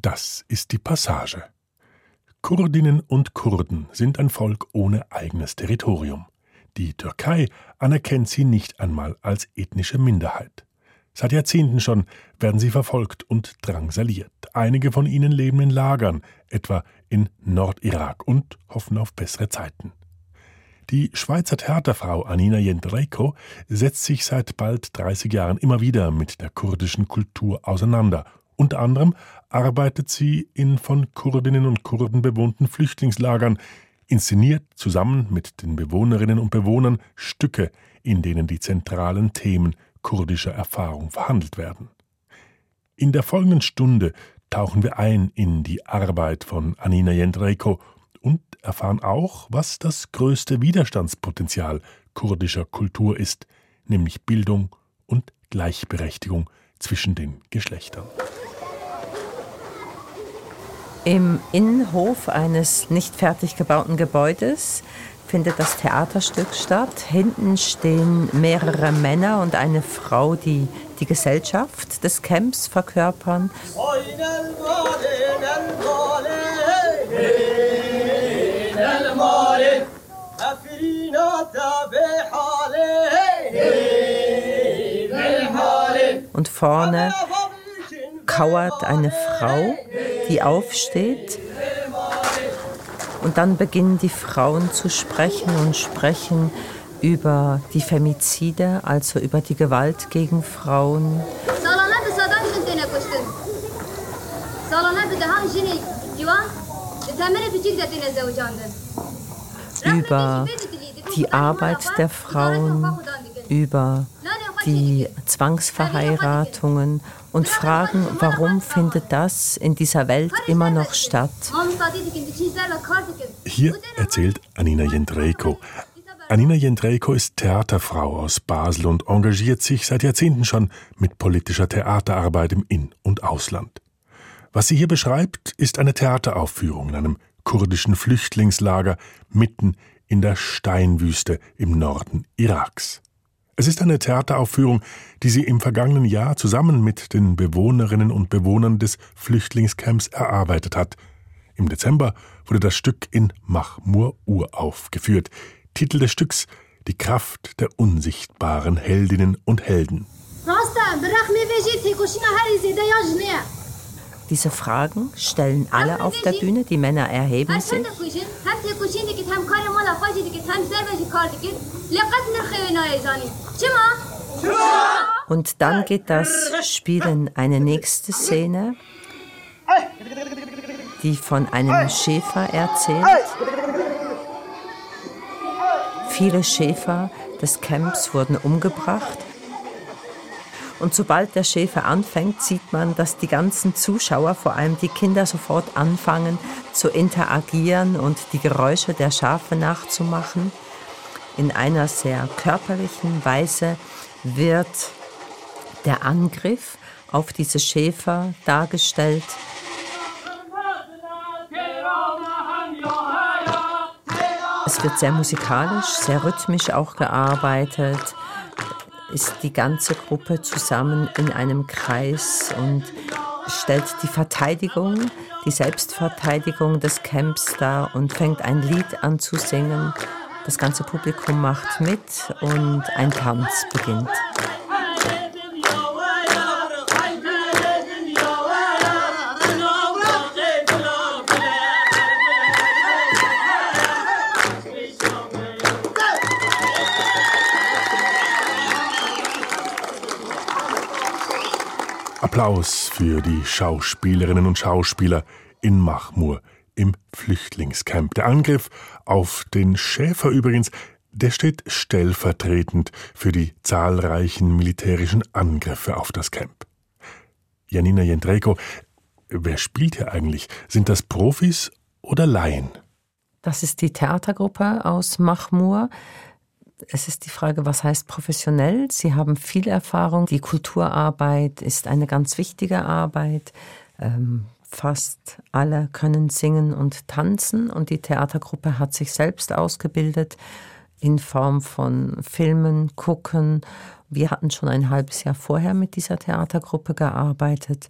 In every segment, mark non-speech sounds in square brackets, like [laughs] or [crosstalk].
Das ist die Passage. Kurdinnen und Kurden sind ein Volk ohne eigenes Territorium. Die Türkei anerkennt sie nicht einmal als ethnische Minderheit. Seit Jahrzehnten schon werden sie verfolgt und drangsaliert. Einige von ihnen leben in Lagern, etwa in Nordirak, und hoffen auf bessere Zeiten. Die Schweizer Theaterfrau Anina Jendrejko setzt sich seit bald 30 Jahren immer wieder mit der kurdischen Kultur auseinander. Unter anderem arbeitet sie in von Kurdinnen und Kurden bewohnten Flüchtlingslagern, inszeniert zusammen mit den Bewohnerinnen und Bewohnern Stücke, in denen die zentralen Themen kurdischer Erfahrung verhandelt werden. In der folgenden Stunde tauchen wir ein in die Arbeit von Anina Jendrejko und erfahren auch, was das größte Widerstandspotenzial kurdischer Kultur ist, nämlich Bildung und Gleichberechtigung zwischen den Geschlechtern. Im Innenhof eines nicht fertig gebauten Gebäudes findet das Theaterstück statt. Hinten stehen mehrere Männer und eine Frau, die die Gesellschaft des Camps verkörpern. Und vorne kauert eine Frau, die aufsteht. Und dann beginnen die Frauen zu sprechen und sprechen über die Femizide, also über die Gewalt gegen Frauen. Über die Arbeit der Frauen, über die Zwangsverheiratungen und fragen, warum findet das in dieser Welt immer noch statt. Hier erzählt Anina Jendrejko. Anina Jendrejko ist Theaterfrau aus Basel und engagiert sich seit Jahrzehnten schon mit politischer Theaterarbeit im In- und Ausland. Was sie hier beschreibt, ist eine Theateraufführung in einem kurdischen Flüchtlingslager mitten in der Steinwüste im Norden Iraks. Es ist eine Theateraufführung, die sie im vergangenen Jahr zusammen mit den Bewohnerinnen und Bewohnern des Flüchtlingscamps erarbeitet hat. Im Dezember wurde das Stück in Mahmur uraufgeführt. Titel des Stücks Die Kraft der unsichtbaren Heldinnen und Helden. Diese Fragen stellen alle auf der Bühne. Die Männer erheben sich. Und dann geht das Spiel in eine nächste Szene, die von einem Schäfer erzählt. Viele Schäfer des Camps wurden umgebracht. Und sobald der Schäfer anfängt, sieht man, dass die ganzen Zuschauer, vor allem die Kinder, sofort anfangen zu interagieren und die Geräusche der Schafe nachzumachen. In einer sehr körperlichen Weise wird der Angriff auf diese Schäfer dargestellt. Es wird sehr musikalisch, sehr rhythmisch auch gearbeitet ist die ganze Gruppe zusammen in einem Kreis und stellt die Verteidigung, die Selbstverteidigung des Camps dar und fängt ein Lied an zu singen. Das ganze Publikum macht mit und ein Tanz beginnt. Applaus für die Schauspielerinnen und Schauspieler in Mahmur im Flüchtlingscamp. Der Angriff auf den Schäfer übrigens, der steht stellvertretend für die zahlreichen militärischen Angriffe auf das Camp. Janina Jendrejko, wer spielt hier eigentlich? Sind das Profis oder Laien? Das ist die Theatergruppe aus Mahmur es ist die Frage, was heißt professionell? Sie haben viel Erfahrung. Die Kulturarbeit ist eine ganz wichtige Arbeit. Ähm, fast alle können singen und tanzen und die Theatergruppe hat sich selbst ausgebildet in Form von Filmen, Gucken. Wir hatten schon ein halbes Jahr vorher mit dieser Theatergruppe gearbeitet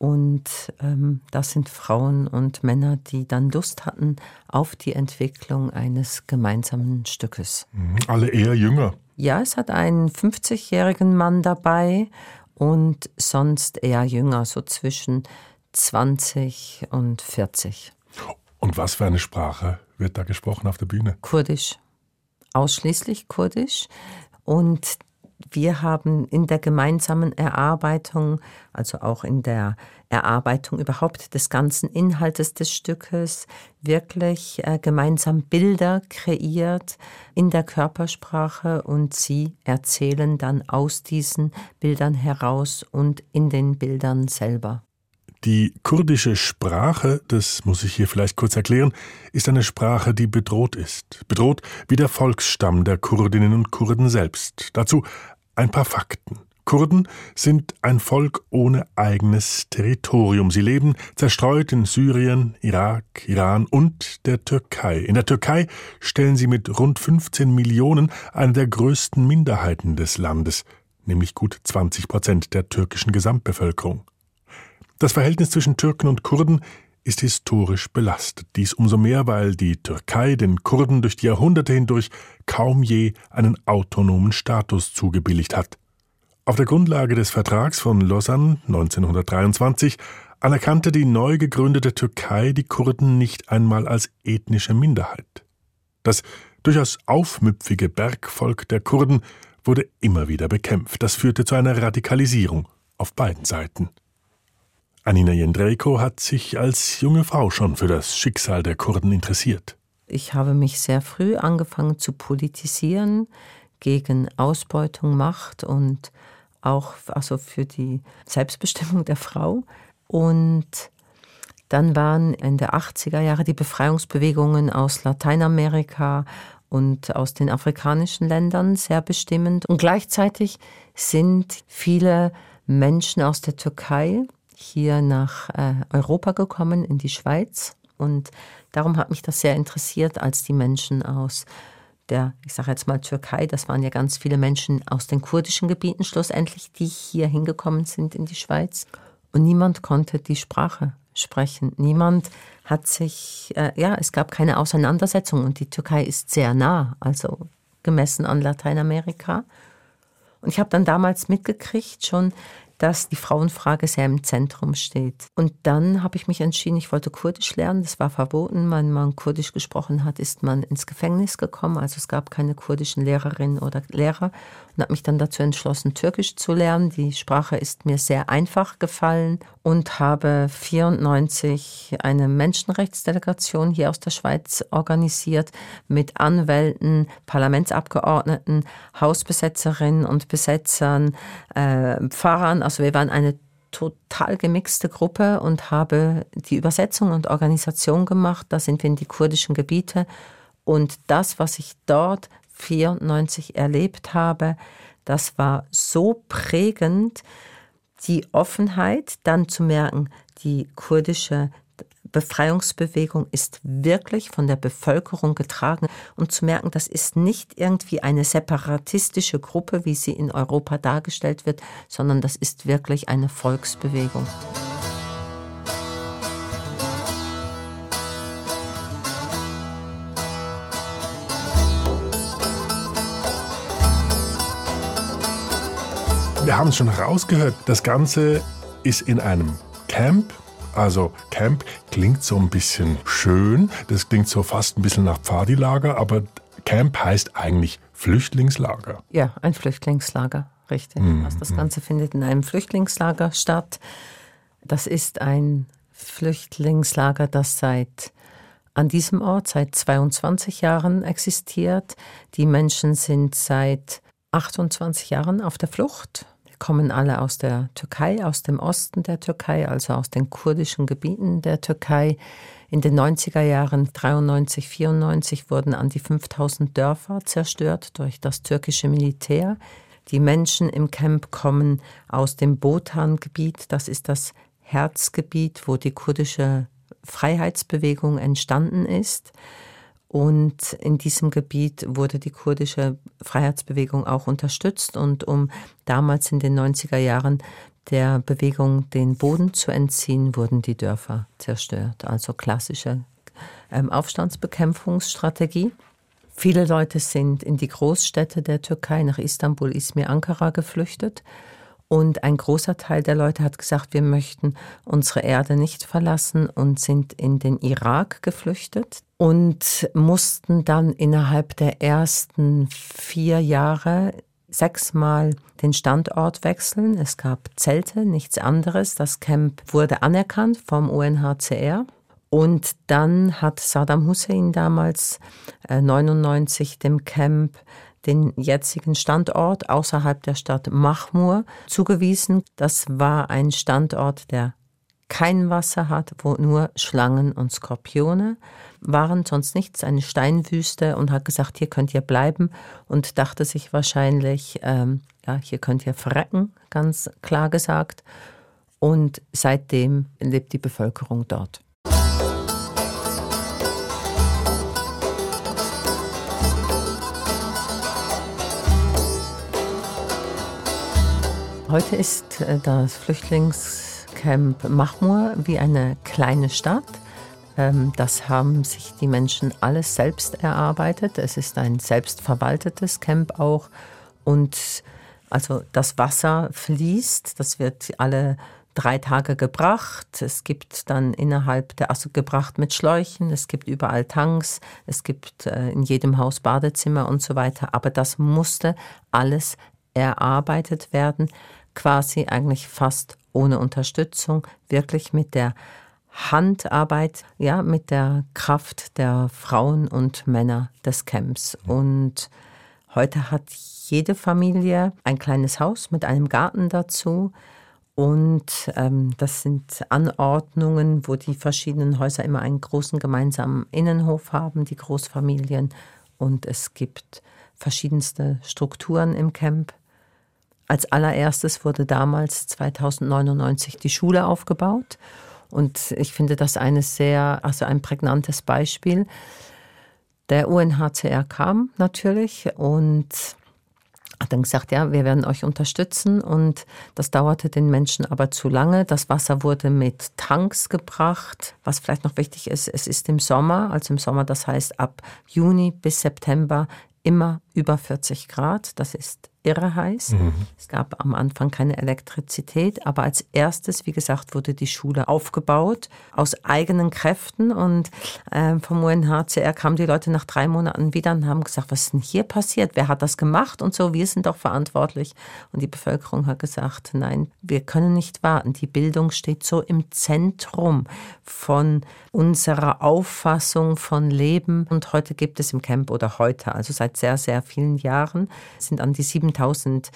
Und ähm, das sind Frauen und Männer, die dann Lust hatten auf die Entwicklung eines gemeinsamen Stückes. Mhm. Alle eher jünger. Ja, es hat einen 50-jährigen Mann dabei und sonst eher jünger, so zwischen 20 und 40. Und was für eine Sprache wird da gesprochen auf der Bühne? Kurdisch. Ausschließlich Kurdisch. Und wir haben in der gemeinsamen Erarbeitung, also auch in der Erarbeitung überhaupt des ganzen Inhaltes des Stückes, wirklich äh, gemeinsam Bilder kreiert in der Körpersprache und sie erzählen dann aus diesen Bildern heraus und in den Bildern selber. Die kurdische Sprache, das muss ich hier vielleicht kurz erklären, ist eine Sprache, die bedroht ist. Bedroht wie der Volksstamm der Kurdinnen und Kurden selbst. Dazu ein paar Fakten. Kurden sind ein Volk ohne eigenes Territorium. Sie leben zerstreut in Syrien, Irak, Iran und der Türkei. In der Türkei stellen sie mit rund 15 Millionen eine der größten Minderheiten des Landes, nämlich gut 20 Prozent der türkischen Gesamtbevölkerung. Das Verhältnis zwischen Türken und Kurden ist historisch belastet. Dies umso mehr, weil die Türkei den Kurden durch die Jahrhunderte hindurch kaum je einen autonomen Status zugebilligt hat. Auf der Grundlage des Vertrags von Lausanne 1923 anerkannte die neu gegründete Türkei die Kurden nicht einmal als ethnische Minderheit. Das durchaus aufmüpfige Bergvolk der Kurden wurde immer wieder bekämpft. Das führte zu einer Radikalisierung auf beiden Seiten. Anina Jendrejko hat sich als junge Frau schon für das Schicksal der Kurden interessiert. Ich habe mich sehr früh angefangen zu politisieren gegen Ausbeutung, Macht und auch also für die Selbstbestimmung der Frau. Und dann waren in der 80er Jahre die Befreiungsbewegungen aus Lateinamerika und aus den afrikanischen Ländern sehr bestimmend. Und gleichzeitig sind viele Menschen aus der Türkei hier nach äh, Europa gekommen, in die Schweiz. Und darum hat mich das sehr interessiert, als die Menschen aus der, ich sage jetzt mal Türkei, das waren ja ganz viele Menschen aus den kurdischen Gebieten schlussendlich, die hier hingekommen sind in die Schweiz. Und niemand konnte die Sprache sprechen. Niemand hat sich, äh, ja, es gab keine Auseinandersetzung und die Türkei ist sehr nah, also gemessen an Lateinamerika. Und ich habe dann damals mitgekriegt, schon dass die Frauenfrage sehr im Zentrum steht. Und dann habe ich mich entschieden, ich wollte Kurdisch lernen. Das war verboten. Wenn man Kurdisch gesprochen hat, ist man ins Gefängnis gekommen. Also es gab keine kurdischen Lehrerinnen oder Lehrer. Und habe mich dann dazu entschlossen, Türkisch zu lernen. Die Sprache ist mir sehr einfach gefallen und habe 94 eine Menschenrechtsdelegation hier aus der Schweiz organisiert mit Anwälten, Parlamentsabgeordneten, Hausbesetzerinnen und Besetzern, äh, Pfarrern, also wir waren eine total gemixte Gruppe und habe die Übersetzung und Organisation gemacht. Da sind wir in die kurdischen Gebiete. Und das, was ich dort 94 erlebt habe, das war so prägend, die Offenheit, dann zu merken, die kurdische Befreiungsbewegung ist wirklich von der Bevölkerung getragen und zu merken, das ist nicht irgendwie eine separatistische Gruppe, wie sie in Europa dargestellt wird, sondern das ist wirklich eine Volksbewegung. Wir haben es schon herausgehört, das Ganze ist in einem Camp also Camp klingt so ein bisschen schön, das klingt so fast ein bisschen nach Pfadilager, aber Camp heißt eigentlich Flüchtlingslager. Ja, ein Flüchtlingslager, richtig. Mhm. Also das Ganze findet in einem Flüchtlingslager statt. Das ist ein Flüchtlingslager, das seit an diesem Ort seit 22 Jahren existiert. Die Menschen sind seit 28 Jahren auf der Flucht kommen alle aus der Türkei, aus dem Osten der Türkei, also aus den kurdischen Gebieten der Türkei. In den 90er Jahren 93, 94 wurden an die 5000 Dörfer zerstört durch das türkische Militär. Die Menschen im Camp kommen aus dem Botan-Gebiet, das ist das Herzgebiet, wo die kurdische Freiheitsbewegung entstanden ist. Und in diesem Gebiet wurde die kurdische Freiheitsbewegung auch unterstützt. Und um damals in den 90er Jahren der Bewegung den Boden zu entziehen, wurden die Dörfer zerstört. Also klassische ähm, Aufstandsbekämpfungsstrategie. Viele Leute sind in die Großstädte der Türkei, nach Istanbul, Izmir, Ankara geflüchtet. Und ein großer Teil der Leute hat gesagt, wir möchten unsere Erde nicht verlassen und sind in den Irak geflüchtet und mussten dann innerhalb der ersten vier Jahre sechsmal den Standort wechseln. Es gab Zelte, nichts anderes. Das Camp wurde anerkannt vom UNHCR. Und dann hat Saddam Hussein damals äh, 99 dem Camp den jetzigen Standort außerhalb der Stadt Mahmur zugewiesen. Das war ein Standort, der kein Wasser hat, wo nur Schlangen und Skorpione waren, sonst nichts, eine Steinwüste und hat gesagt, hier könnt ihr bleiben und dachte sich wahrscheinlich, ähm, ja, hier könnt ihr verrecken, ganz klar gesagt. Und seitdem lebt die Bevölkerung dort. Heute ist äh, das Flüchtlingscamp Mahmur wie eine kleine Stadt. Ähm, das haben sich die Menschen alles selbst erarbeitet. Es ist ein selbstverwaltetes Camp auch. Und also das Wasser fließt, das wird alle drei Tage gebracht. Es gibt dann innerhalb der, also gebracht mit Schläuchen, es gibt überall Tanks, es gibt äh, in jedem Haus Badezimmer und so weiter. Aber das musste alles erarbeitet werden quasi eigentlich fast ohne Unterstützung, wirklich mit der Handarbeit, ja, mit der Kraft der Frauen und Männer des Camps. Und heute hat jede Familie ein kleines Haus mit einem Garten dazu. Und ähm, das sind Anordnungen, wo die verschiedenen Häuser immer einen großen gemeinsamen Innenhof haben, die Großfamilien. Und es gibt verschiedenste Strukturen im Camp. Als allererstes wurde damals 2099 die Schule aufgebaut. Und ich finde das eine sehr, also ein prägnantes Beispiel. Der UNHCR kam natürlich und hat dann gesagt, ja, wir werden euch unterstützen und das dauerte den Menschen aber zu lange. Das Wasser wurde mit Tanks gebracht. Was vielleicht noch wichtig ist, es ist im Sommer, also im Sommer, das heißt ab Juni bis September immer über 40 Grad. Das ist irre heiß. Mhm. Es gab am Anfang keine Elektrizität, aber als erstes, wie gesagt, wurde die Schule aufgebaut aus eigenen Kräften und äh, vom UNHCR kamen die Leute nach drei Monaten wieder und haben gesagt, was ist denn hier passiert? Wer hat das gemacht? Und so, wir sind doch verantwortlich. Und die Bevölkerung hat gesagt, nein, wir können nicht warten. Die Bildung steht so im Zentrum von unserer Auffassung von Leben. Und heute gibt es im Camp oder heute, also seit sehr, sehr vielen Jahren, sind an die sieben 7000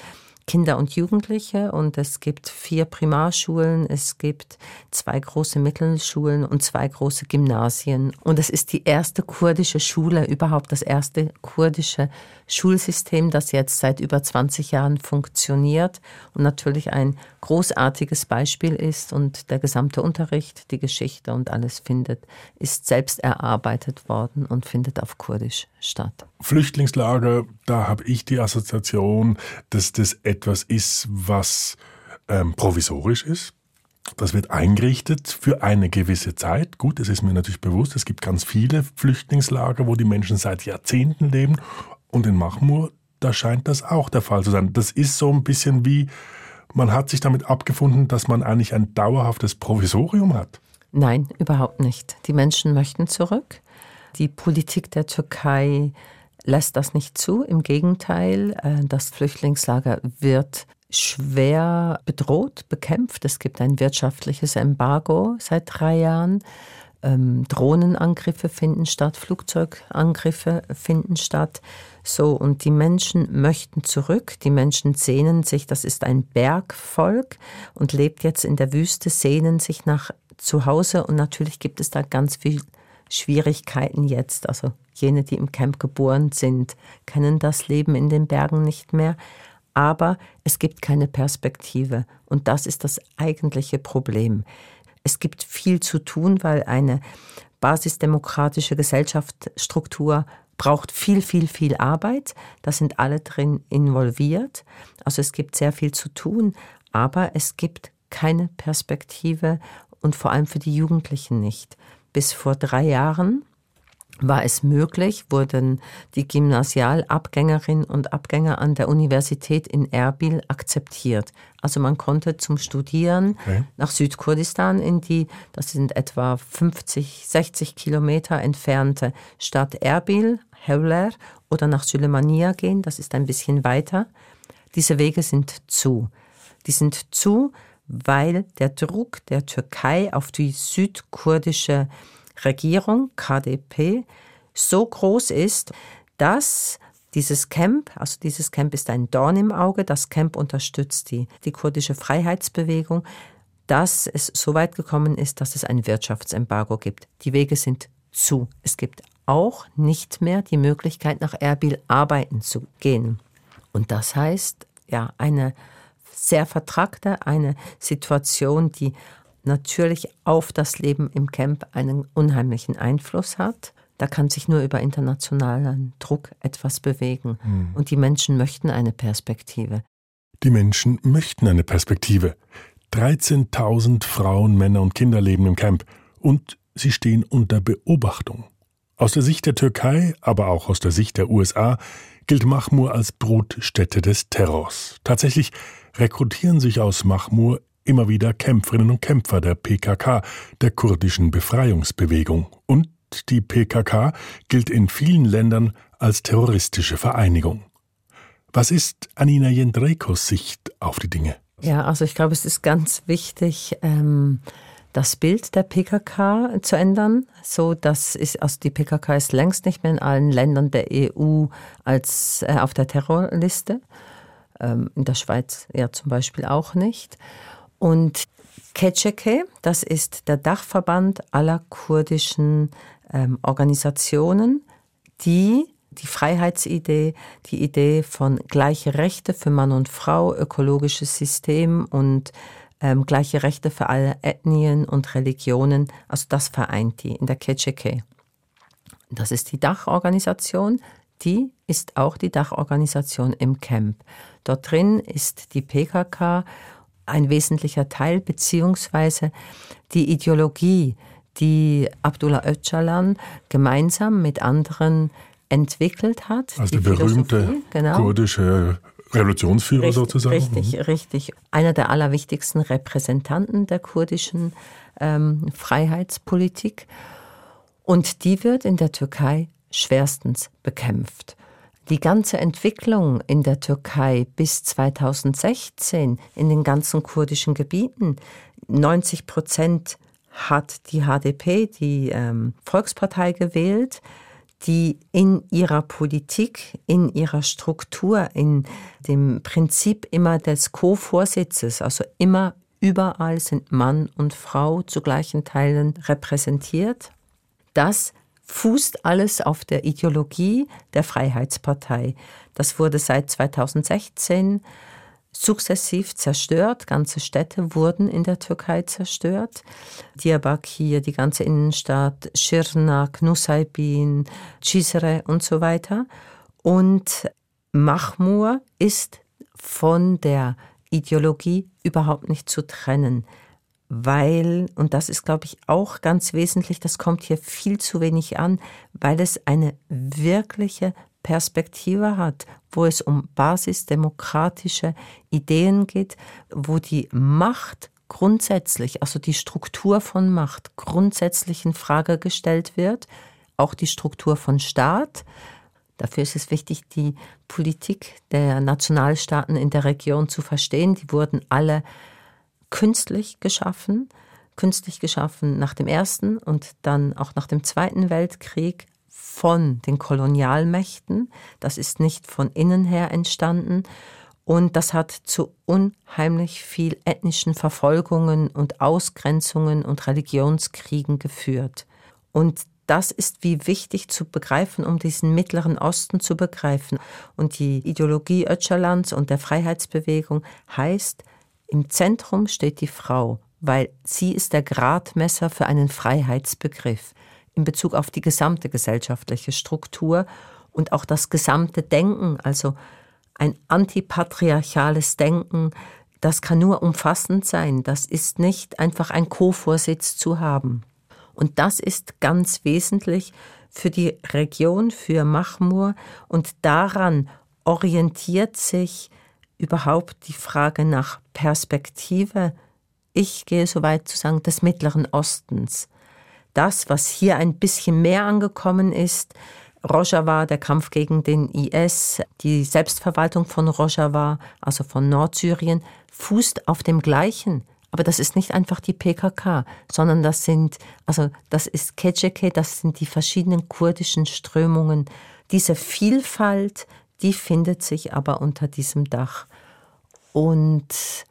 Kinder und Jugendliche und es gibt vier Primarschulen, es gibt zwei große Mittelschulen und zwei große Gymnasien. Und es ist die erste kurdische Schule, überhaupt das erste kurdische Schulsystem, das jetzt seit über 20 Jahren funktioniert und natürlich ein großartiges Beispiel ist und der gesamte Unterricht, die Geschichte und alles findet, ist selbst erarbeitet worden und findet auf Kurdisch statt. Flüchtlingslager, da habe ich die Assoziation, dass das etwas ist, was ähm, provisorisch ist. Das wird eingerichtet für eine gewisse Zeit. Gut, es ist mir natürlich bewusst, es gibt ganz viele Flüchtlingslager, wo die Menschen seit Jahrzehnten leben und in Mahmur, da scheint das auch der Fall zu sein. Das ist so ein bisschen wie, man hat sich damit abgefunden, dass man eigentlich ein dauerhaftes Provisorium hat. Nein, überhaupt nicht. Die Menschen möchten zurück. Die Politik der Türkei lässt das nicht zu. Im Gegenteil, äh, das Flüchtlingslager wird schwer bedroht, bekämpft. Es gibt ein wirtschaftliches Embargo seit drei Jahren. Ähm, Drohnenangriffe finden statt, Flugzeugangriffe finden statt. So, und die Menschen möchten zurück, die Menschen sehnen sich, das ist ein Bergvolk und lebt jetzt in der Wüste, sehnen sich nach Zuhause und natürlich gibt es da ganz viel Schwierigkeiten jetzt. Also jene, die im Camp geboren sind, kennen das Leben in den Bergen nicht mehr. Aber es gibt keine Perspektive und das ist das eigentliche Problem. Es gibt viel zu tun, weil eine basisdemokratische Gesellschaftsstruktur braucht viel, viel, viel Arbeit. Da sind alle drin involviert. Also es gibt sehr viel zu tun. aber es gibt keine Perspektive und vor allem für die Jugendlichen nicht. Bis vor drei Jahren war es möglich, wurden die Gymnasialabgängerinnen und Abgänger an der Universität in Erbil akzeptiert. Also man konnte zum Studieren okay. nach Südkurdistan in die, das sind etwa 50, 60 Kilometer entfernte Stadt Erbil, Hewler oder nach Sülemania gehen, das ist ein bisschen weiter. Diese Wege sind zu. Die sind zu, weil der Druck der Türkei auf die südkurdische Regierung, KDP, so groß ist, dass dieses Camp, also dieses Camp ist ein Dorn im Auge, das Camp unterstützt die, die kurdische Freiheitsbewegung, dass es so weit gekommen ist, dass es ein Wirtschaftsembargo gibt. Die Wege sind zu. Es gibt auch nicht mehr die Möglichkeit, nach Erbil arbeiten zu gehen. Und das heißt, ja, eine sehr vertragte, eine Situation, die natürlich auf das Leben im Camp einen unheimlichen Einfluss hat. Da kann sich nur über internationalen Druck etwas bewegen. Mhm. Und die Menschen möchten eine Perspektive. Die Menschen möchten eine Perspektive. 13.000 Frauen, Männer und Kinder leben im Camp und sie stehen unter Beobachtung. Aus der Sicht der Türkei, aber auch aus der Sicht der USA gilt Mahmur als Brutstätte des Terrors. Tatsächlich rekrutieren sich aus Mahmur immer wieder Kämpferinnen und Kämpfer der PKK, der kurdischen Befreiungsbewegung. Und die PKK gilt in vielen Ländern als terroristische Vereinigung. Was ist Anina Jendrekos Sicht auf die Dinge? Ja, also ich glaube, es ist ganz wichtig, ähm, das Bild der PKK zu ändern, so dass ist, also die PKK ist längst nicht mehr in allen Ländern der EU als äh, auf der Terrorliste, ähm, in der Schweiz ja zum Beispiel auch nicht. Und Keçeke, das ist der Dachverband aller kurdischen ähm, Organisationen, die die Freiheitsidee, die Idee von gleiche Rechte für Mann und Frau, ökologisches System und ähm, gleiche Rechte für alle Ethnien und Religionen, also das vereint die in der Keçeke. Das ist die Dachorganisation, die ist auch die Dachorganisation im Camp. Dort drin ist die PKK ein wesentlicher Teil, beziehungsweise die Ideologie, die Abdullah Öcalan gemeinsam mit anderen entwickelt hat. Also der berühmte genau. kurdische Revolutionsführer richtig, sozusagen. Richtig, mhm. richtig. Einer der allerwichtigsten Repräsentanten der kurdischen ähm, Freiheitspolitik. Und die wird in der Türkei schwerstens bekämpft. Die ganze Entwicklung in der Türkei bis 2016 in den ganzen kurdischen Gebieten, 90 Prozent hat die HDP, die ähm, Volkspartei, gewählt, die in ihrer Politik, in ihrer Struktur, in dem Prinzip immer des Co-Vorsitzes, also immer überall sind Mann und Frau zu gleichen Teilen repräsentiert. Das fußt alles auf der Ideologie der Freiheitspartei. Das wurde seit 2016 sukzessiv zerstört. Ganze Städte wurden in der Türkei zerstört. Diyarbakir, die ganze Innenstadt, Schirnak, Nusaybin, Cizre und so weiter. Und Mahmur ist von der Ideologie überhaupt nicht zu trennen weil, und das ist, glaube ich, auch ganz wesentlich, das kommt hier viel zu wenig an, weil es eine wirkliche Perspektive hat, wo es um basisdemokratische Ideen geht, wo die Macht grundsätzlich, also die Struktur von Macht grundsätzlich in Frage gestellt wird, auch die Struktur von Staat. Dafür ist es wichtig, die Politik der Nationalstaaten in der Region zu verstehen. Die wurden alle künstlich geschaffen, künstlich geschaffen nach dem Ersten und dann auch nach dem Zweiten Weltkrieg von den Kolonialmächten. Das ist nicht von innen her entstanden. Und das hat zu unheimlich viel ethnischen Verfolgungen und Ausgrenzungen und Religionskriegen geführt. Und das ist wie wichtig zu begreifen, um diesen Mittleren Osten zu begreifen. Und die Ideologie Öcalans und der Freiheitsbewegung heißt, im Zentrum steht die Frau, weil sie ist der Gradmesser für einen Freiheitsbegriff in Bezug auf die gesamte gesellschaftliche Struktur und auch das gesamte Denken, also ein antipatriarchales Denken, das kann nur umfassend sein. Das ist nicht einfach ein Co-Vorsitz zu haben. Und das ist ganz wesentlich für die Region, für Mahmur. Und daran orientiert sich überhaupt die Frage nach Perspektive. Ich gehe so weit zu sagen, des Mittleren Ostens. Das, was hier ein bisschen mehr angekommen ist, Rojava, der Kampf gegen den IS, die Selbstverwaltung von Rojava, also von Nordsyrien, fußt auf dem gleichen. Aber das ist nicht einfach die PKK, sondern das sind, also das ist Keceke, das sind die verschiedenen kurdischen Strömungen. Diese Vielfalt, die findet sich aber unter diesem Dach. Und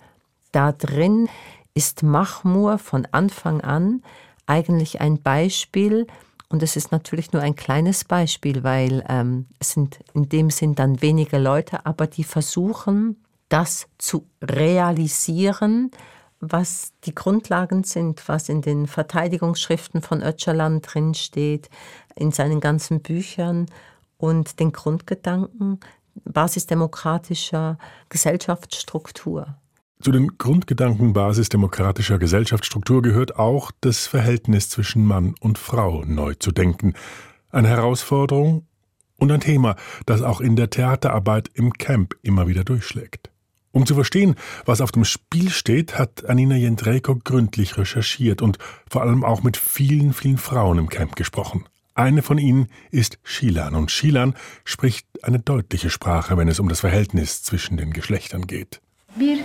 da drin ist Mahmur von Anfang an eigentlich ein Beispiel, und es ist natürlich nur ein kleines Beispiel, weil ähm, es sind in dem Sinn dann wenige Leute, aber die versuchen, das zu realisieren, was die Grundlagen sind, was in den Verteidigungsschriften von Öcalan drinsteht, in seinen ganzen Büchern und den Grundgedanken basisdemokratischer Gesellschaftsstruktur. Zu den Grundgedanken basisdemokratischer Gesellschaftsstruktur gehört auch, das Verhältnis zwischen Mann und Frau neu zu denken. Eine Herausforderung und ein Thema, das auch in der Theaterarbeit im Camp immer wieder durchschlägt. Um zu verstehen, was auf dem Spiel steht, hat Anina Jendrejko gründlich recherchiert und vor allem auch mit vielen, vielen Frauen im Camp gesprochen. Eine von ihnen ist Shilan und Shilan spricht eine deutliche Sprache, wenn es um das Verhältnis zwischen den Geschlechtern geht. Bir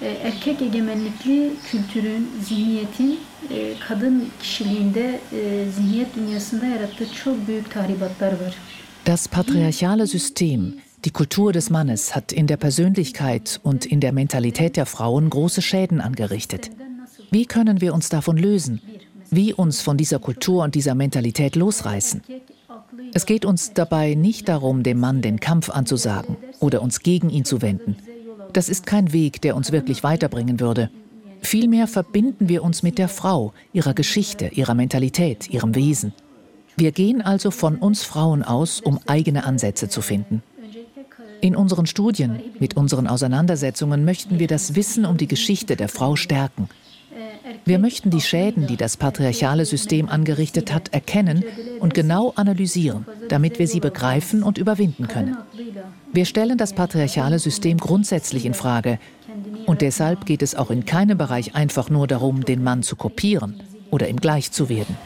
e, erkek egemenlikli kültürün, zihniyetin e, kadın kişiliğinde, e, zihniyet dünyasında yarattığı çok büyük tahribatlar var. Das patriarchale System, die Kultur des Mannes hat in der Persönlichkeit und in der Mentalität der Frauen große Schäden angerichtet. Wie können wir uns davon lösen? Wie uns von dieser Kultur und dieser Mentalität losreißen? Es geht uns dabei nicht darum, dem Mann den Kampf anzusagen oder uns gegen ihn zu wenden. Das ist kein Weg, der uns wirklich weiterbringen würde. Vielmehr verbinden wir uns mit der Frau, ihrer Geschichte, ihrer Mentalität, ihrem Wesen. Wir gehen also von uns Frauen aus, um eigene Ansätze zu finden. In unseren Studien, mit unseren Auseinandersetzungen möchten wir das Wissen um die Geschichte der Frau stärken. Wir möchten die Schäden, die das patriarchale System angerichtet hat, erkennen und genau analysieren, damit wir sie begreifen und überwinden können. Wir stellen das patriarchale System grundsätzlich in Frage. Und deshalb geht es auch in keinem Bereich einfach nur darum, den Mann zu kopieren oder ihm gleich zu werden.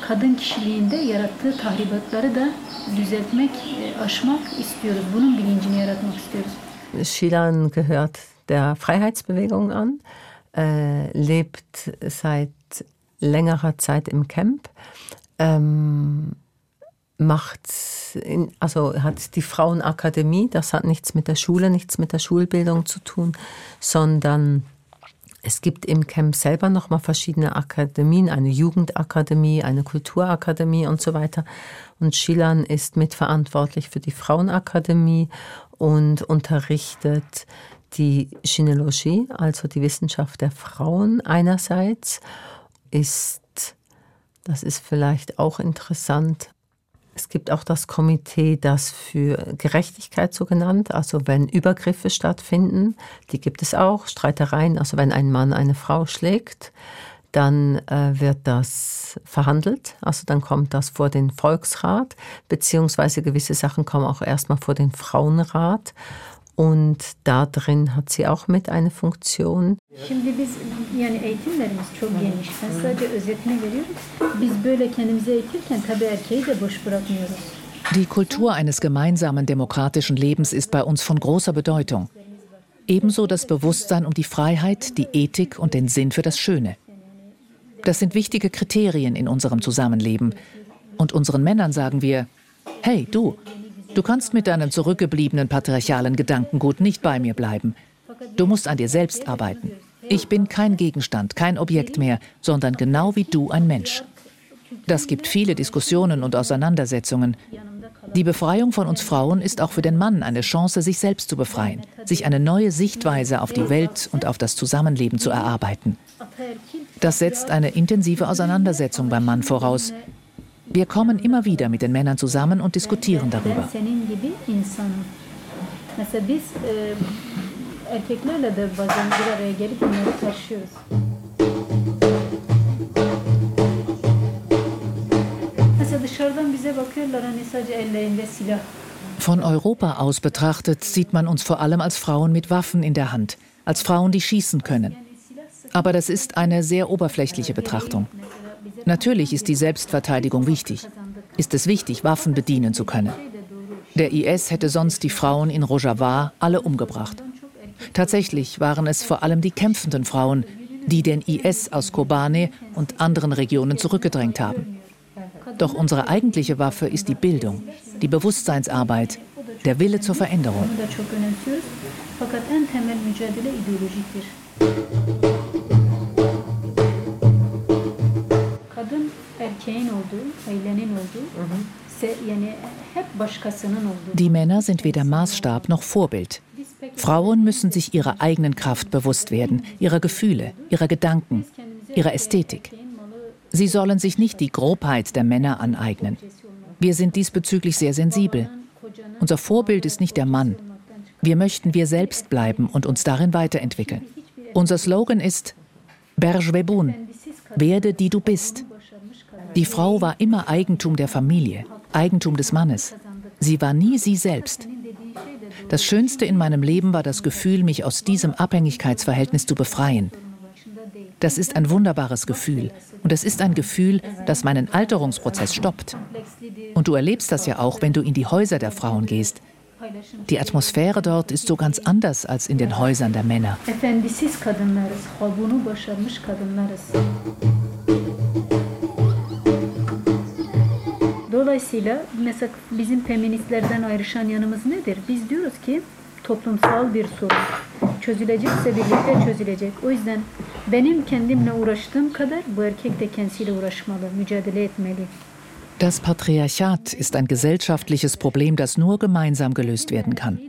kadın kişiliğinde yarattığı tahribatları da düzeltmek, aşmak istiyoruz. Bunun bilincini yaratmak istiyoruz. Schilan gehört der Freiheitsbewegung an, äh, lebt seit längerer Zeit im Camp ähm, macht, in, also hat die Frauenakademie, das hat nichts mit der Schule, nichts mit der Schulbildung zu tun, sondern es gibt im Camp selber nochmal verschiedene Akademien, eine Jugendakademie, eine Kulturakademie und so weiter. Und Schilan ist mitverantwortlich für die Frauenakademie und unterrichtet die Gynäologie, also die Wissenschaft der Frauen einerseits, ist das ist vielleicht auch interessant. Es gibt auch das Komitee, das für Gerechtigkeit so genannt, also wenn Übergriffe stattfinden, die gibt es auch, Streitereien, also wenn ein Mann eine Frau schlägt, dann äh, wird das verhandelt, also dann kommt das vor den Volksrat, beziehungsweise gewisse Sachen kommen auch erstmal vor den Frauenrat. Und da drin hat sie auch mit eine Funktion. Şimdi biz yani eğitimlerimiz çok geniş. Ben sadece özetini veriyorum. Biz böyle kendimizi eğitirken tabii erkeği de boş bırakmıyoruz. Die Kultur eines gemeinsamen demokratischen Lebens ist bei uns von großer Bedeutung. Ebenso das Bewusstsein um die Freiheit, die Ethik und den Sinn für das Schöne. Das sind wichtige Kriterien in unserem Zusammenleben. Und unseren Männern sagen wir, hey du, Du kannst mit deinem zurückgebliebenen patriarchalen Gedankengut nicht bei mir bleiben. Du musst an dir selbst arbeiten. Ich bin kein Gegenstand, kein Objekt mehr, sondern genau wie du ein Mensch. Das gibt viele Diskussionen und Auseinandersetzungen. Die Befreiung von uns Frauen ist auch für den Mann eine Chance, sich selbst zu befreien, sich eine neue Sichtweise auf die Welt und auf das Zusammenleben zu erarbeiten. Das setzt eine intensive Auseinandersetzung beim Mann voraus, Wir kommen immer wieder mit den Männern zusammen und diskutieren darüber. Von Europa aus betrachtet sieht man uns vor allem als Frauen mit Waffen in der Hand, als Frauen, die schießen können. Aber das ist eine sehr oberflächliche Betrachtung. Natürlich ist die Selbstverteidigung wichtig. Ist es wichtig, Waffen bedienen zu können. Der IS hätte sonst die Frauen in Rojava alle umgebracht. Tatsächlich waren es vor allem die kämpfenden Frauen, die den IS aus Kobane und anderen Regionen zurückgedrängt haben. Doch unsere eigentliche Waffe ist die Bildung, die Bewusstseinsarbeit, der Wille zur Veränderung. Die Männer sind weder Maßstab noch Vorbild. Frauen müssen sich ihrer eigenen Kraft bewusst werden, ihrer Gefühle, ihrer Gedanken, ihrer Ästhetik. Sie sollen sich nicht die Grobheit der Männer aneignen. Wir sind diesbezüglich sehr sensibel. Unser Vorbild ist nicht der Mann. Wir möchten wir selbst bleiben und uns darin weiterentwickeln. Unser Slogan ist Berjwebun, werde die du bist. Die Frau war immer Eigentum der Familie, Eigentum des Mannes. Sie war nie sie selbst. Das Schönste in meinem Leben war das Gefühl, mich aus diesem Abhängigkeitsverhältnis zu befreien. Das ist ein wunderbares Gefühl. Und es ist ein Gefühl, das meinen Alterungsprozess stoppt. Und du erlebst das ja auch, wenn du in die Häuser der Frauen gehst. Die Atmosphäre dort ist so ganz anders als in den Häusern der Männer. Dolayısıyla mesela bizim feministlerden ayrışan yanımız nedir? Biz diyoruz ki toplumsal bir sorun. Çözülecekse birlikte çözülecek. O yüzden benim kendimle uğraştığım kadar bu erkek de kendisiyle uğraşmalı, mücadele etmeli. Das Patriarchat ist ein gesellschaftliches Problem, das nur gemeinsam gelöst werden kann.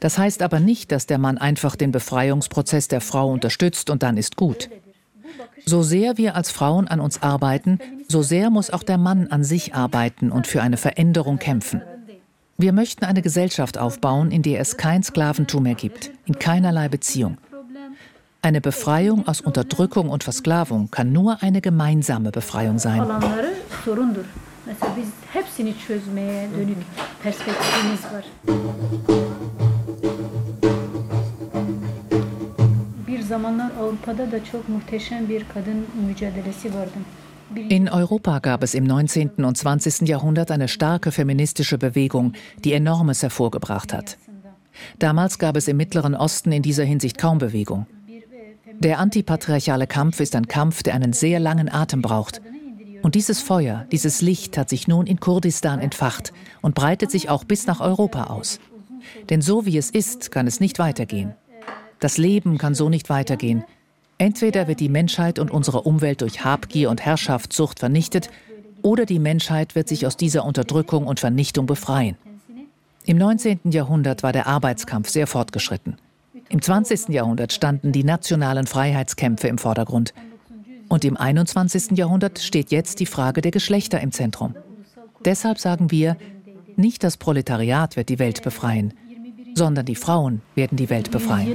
Das heißt aber nicht, dass der Mann einfach den Befreiungsprozess der Frau unterstützt und dann ist gut. So sehr wir als Frauen an uns arbeiten, so sehr muss auch der Mann an sich arbeiten und für eine Veränderung kämpfen. Wir möchten eine Gesellschaft aufbauen, in der es kein Sklaventum mehr gibt, in keinerlei Beziehung. Eine Befreiung aus Unterdrückung und Versklavung kann nur eine gemeinsame Befreiung sein. Mesela biz hepsini çözmeye dönük perspektifimiz var. In Europa gab es im 19. und 20. Jahrhundert eine starke feministische Bewegung, die Enormes hervorgebracht hat. Damals gab es im Mittleren Osten in dieser Hinsicht kaum Bewegung. Der antipatriarchale Kampf ist ein Kampf, der einen sehr langen Atem braucht. Und dieses Feuer, dieses Licht hat sich nun in Kurdistan entfacht und breitet sich auch bis nach Europa aus. Denn so wie es ist, kann es nicht weitergehen. Das Leben kann so nicht weitergehen. Entweder wird die Menschheit und unsere Umwelt durch Habgier und Herrschaftssucht vernichtet, oder die Menschheit wird sich aus dieser Unterdrückung und Vernichtung befreien. Im 19. Jahrhundert war der Arbeitskampf sehr fortgeschritten. Im 20. Jahrhundert standen die nationalen Freiheitskämpfe im Vordergrund. Und im 21. Jahrhundert steht jetzt die Frage der Geschlechter im Zentrum. Deshalb sagen wir, nicht das Proletariat wird die Welt befreien, sondern die Frauen werden die Welt befreien.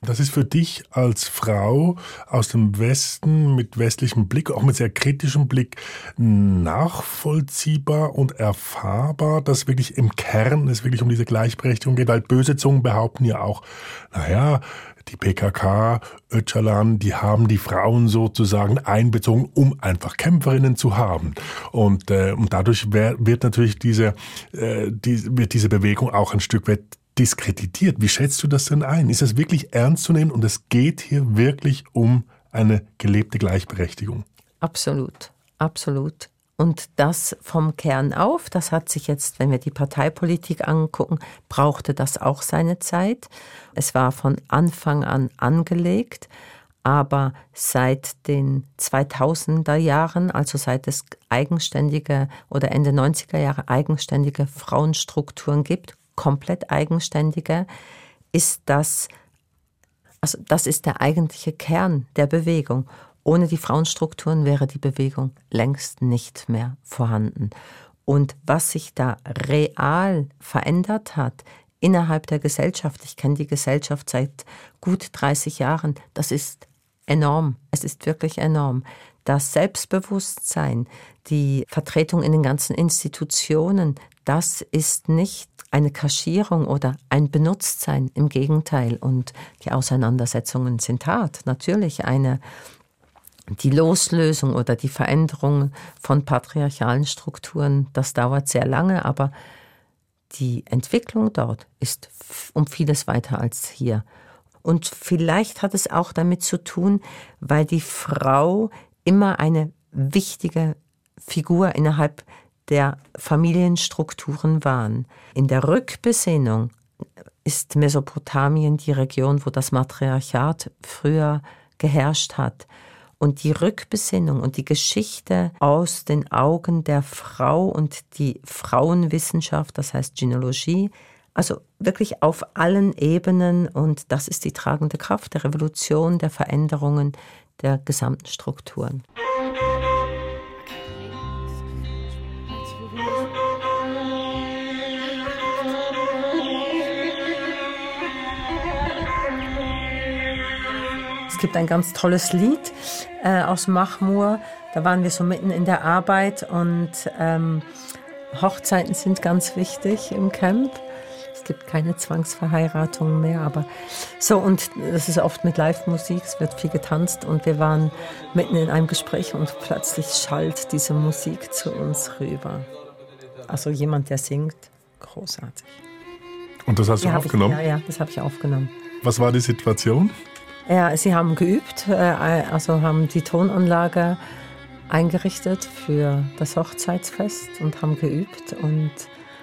Das ist für dich als Frau aus dem Westen mit westlichem Blick, auch mit sehr kritischem Blick, nachvollziehbar und erfahrbar, dass wirklich im Kern es wirklich um diese Gleichberechtigung geht, weil böse Zungen behaupten ja auch, naja, die PKK, Öcalan, die haben die Frauen sozusagen einbezogen, um einfach Kämpferinnen zu haben. Und, äh, und dadurch wär, wird natürlich diese, äh, die, wird diese Bewegung auch ein Stück weit diskreditiert. Wie schätzt du das denn ein? Ist das wirklich ernst zu nehmen und es geht hier wirklich um eine gelebte Gleichberechtigung? Absolut, absolut. Und das vom Kern auf, das hat sich jetzt, wenn wir die Parteipolitik angucken, brauchte das auch seine Zeit. Es war von Anfang an angelegt, aber seit den 2000er Jahren, also seit es eigenständige oder Ende 90er Jahre eigenständige Frauenstrukturen gibt, komplett eigenständige, ist das Also das ist der eigentliche Kern der Bewegung. Ohne die Frauenstrukturen wäre die Bewegung längst nicht mehr vorhanden. Und was sich da real verändert hat innerhalb der Gesellschaft, ich kenne die Gesellschaft seit gut 30 Jahren, das ist enorm. Es ist wirklich enorm. Das Selbstbewusstsein, die Vertretung in den ganzen Institutionen, das ist nicht eine Kaschierung oder ein Benutztsein. Im Gegenteil. Und die Auseinandersetzungen sind hart. Natürlich eine die Loslösung oder die Veränderung von patriarchalen Strukturen, das dauert sehr lange, aber die Entwicklung dort ist um vieles weiter als hier. Und vielleicht hat es auch damit zu tun, weil die Frau immer eine wichtige Figur innerhalb der Familienstrukturen waren. In der Rückbesinnung ist Mesopotamien die Region, wo das Matriarchat früher geherrscht hat. Und die Rückbesinnung und die Geschichte aus den Augen der Frau und die Frauenwissenschaft, das heißt Genealogie, also wirklich auf allen Ebenen und das ist die tragende Kraft der Revolution, der Veränderungen der gesamten Strukturen. Gibt ein ganz tolles Lied äh, aus Machmur. Da waren wir so mitten in der Arbeit und ähm, Hochzeiten sind ganz wichtig im Camp. Es gibt keine Zwangsverheiratungen mehr, aber so und das ist oft mit Live-Musik, es wird viel getanzt und wir waren mitten in einem Gespräch und plötzlich schallt diese Musik zu uns rüber. Also jemand, der singt, großartig. Und das hast du ja, aufgenommen? Ich, ja, ja, das habe ich aufgenommen. Was war die Situation? Ja, sie haben geübt, äh, also haben die Tonanlage eingerichtet für das Hochzeitsfest und haben geübt. Und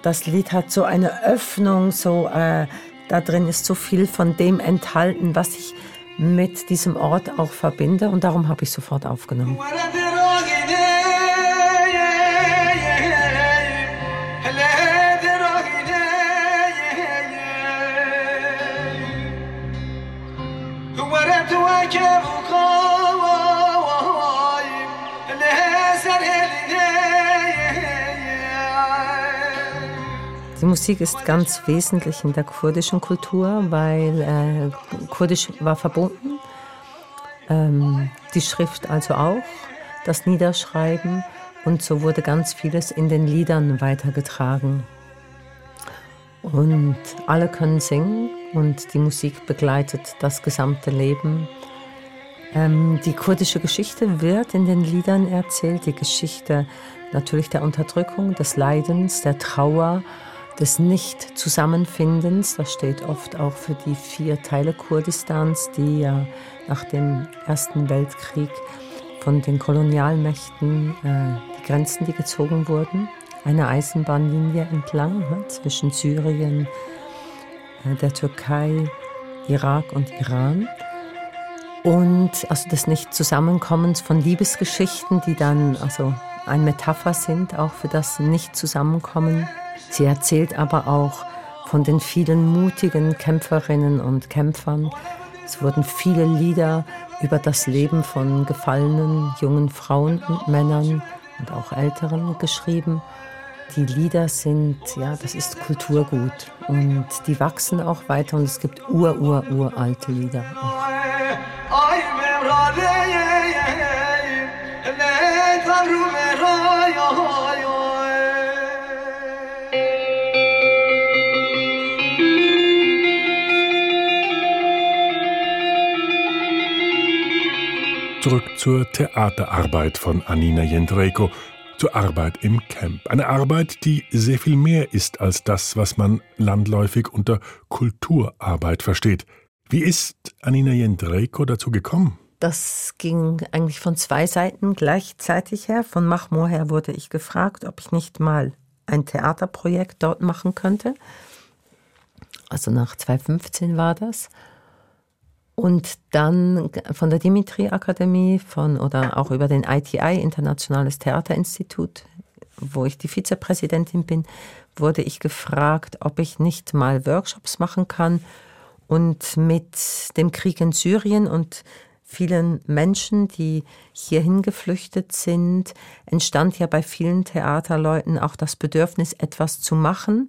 das Lied hat so eine Öffnung, so äh, da drin ist so viel von dem enthalten, was ich mit diesem Ort auch verbinde. Und darum habe ich sofort aufgenommen. Musik ist ganz wesentlich in der kurdischen Kultur, weil äh, Kurdisch war verbunden, ähm, die Schrift also auch, das Niederschreiben und so wurde ganz vieles in den Liedern weitergetragen. Und alle können singen und die Musik begleitet das gesamte Leben. Ähm, die kurdische Geschichte wird in den Liedern erzählt, die Geschichte natürlich der Unterdrückung, des Leidens, der Trauer, des Nicht-Zusammenfindens. Das steht oft auch für die vier Teile Kurdistans, die ja nach dem Ersten Weltkrieg von den Kolonialmächten äh, die Grenzen, die gezogen wurden, eine Eisenbahnlinie entlang ne, zwischen Syrien, äh, der Türkei, Irak und Iran. Und also des Nicht-Zusammenkommens von Liebesgeschichten, die dann also ein Metapher sind, auch für das Nicht-Zusammenkommen Sie erzählt aber auch von den vielen mutigen Kämpferinnen und Kämpfern. Es wurden viele Lieder über das Leben von gefallenen jungen Frauen und Männern und auch Älteren geschrieben. Die Lieder sind, ja, das ist Kulturgut und die wachsen auch weiter und es gibt ur, ur, uralte Lieder. Zurück zur Theaterarbeit von Anina Jendrejko, zur Arbeit im Camp. Eine Arbeit, die sehr viel mehr ist als das, was man landläufig unter Kulturarbeit versteht. Wie ist Anina Jendrejko dazu gekommen? Das ging eigentlich von zwei Seiten gleichzeitig her. Von Machmoor her wurde ich gefragt, ob ich nicht mal ein Theaterprojekt dort machen könnte. Also nach 2015 war das. Und dann von der Dimitri-Akademie von, oder auch über den ITI, Internationales Theaterinstitut, wo ich die Vizepräsidentin bin, wurde ich gefragt, ob ich nicht mal Workshops machen kann, Und mit dem Krieg in Syrien und vielen Menschen, die hierhin geflüchtet sind, entstand ja bei vielen Theaterleuten auch das Bedürfnis, etwas zu machen.